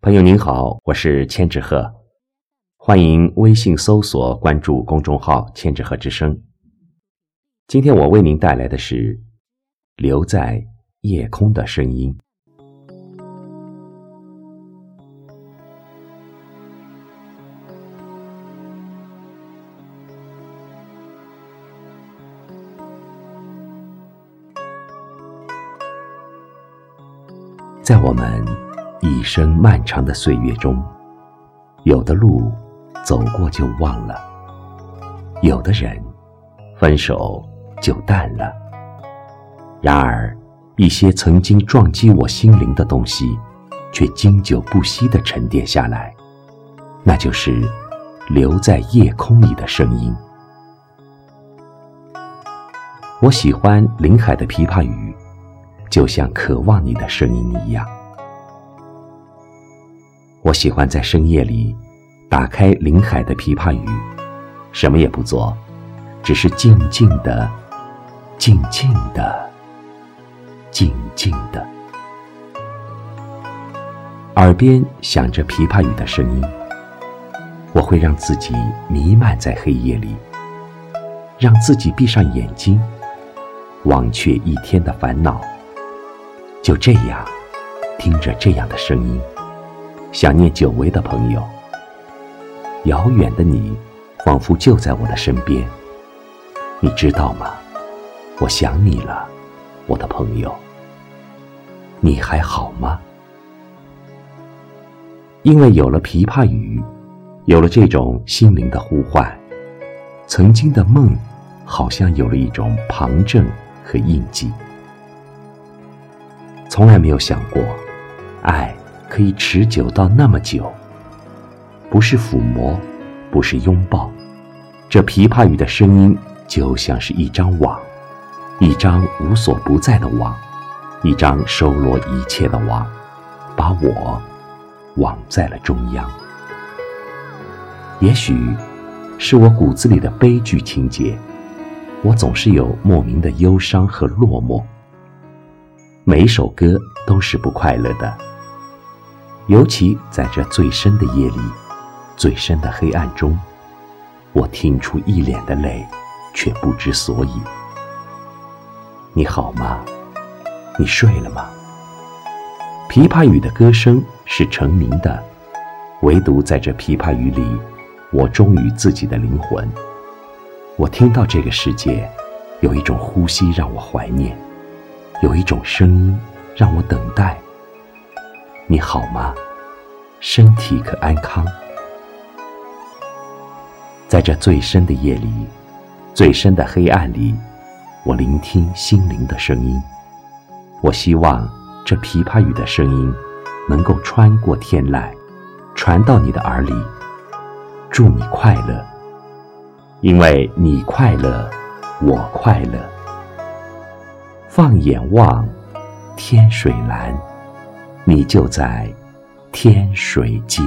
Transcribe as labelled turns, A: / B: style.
A: 朋友您好，我是千纸鹤，欢迎微信搜索关注公众号“千纸鹤之声”。今天我为您带来的是留在夜空的声音。在我们。一生漫长的岁月中，有的路走过就忘了，有的人分手就淡了。然而，一些曾经撞击我心灵的东西，却经久不息地沉淀下来，那就是留在夜空里的声音。我喜欢林海的琵琶语，就像渴望你的声音一样。我喜欢在深夜里打开林海的琵琶语，什么也不做，只是静静的、静静的、静静的，耳边响着琵琶语的声音。我会让自己弥漫在黑夜里，让自己闭上眼睛，忘却一天的烦恼。就这样，听着这样的声音。想念久违的朋友，遥远的你，仿佛就在我的身边。你知道吗？我想你了，我的朋友。你还好吗？因为有了琵琶语，有了这种心灵的呼唤，曾经的梦，好像有了一种旁证和印记。从来没有想过，爱。可以持久到那么久，不是抚摸，不是拥抱，这琵琶语的声音就像是一张网，一张无所不在的网，一张收罗一切的网，把我网在了中央。也许是我骨子里的悲剧情节，我总是有莫名的忧伤和落寞。每一首歌都是不快乐的。尤其在这最深的夜里，最深的黑暗中，我听出一脸的泪，却不知所以。你好吗？你睡了吗？琵琶语的歌声是成名的，唯独在这琵琶语里，我忠于自己的灵魂。我听到这个世界，有一种呼吸让我怀念，有一种声音让我等待。你好吗？身体可安康？在这最深的夜里，最深的黑暗里，我聆听心灵的声音。我希望这琵琶语的声音能够穿过天籁，传到你的耳里。祝你快乐，因为你快乐，我快乐。放眼望，天水蓝。你就在天水间。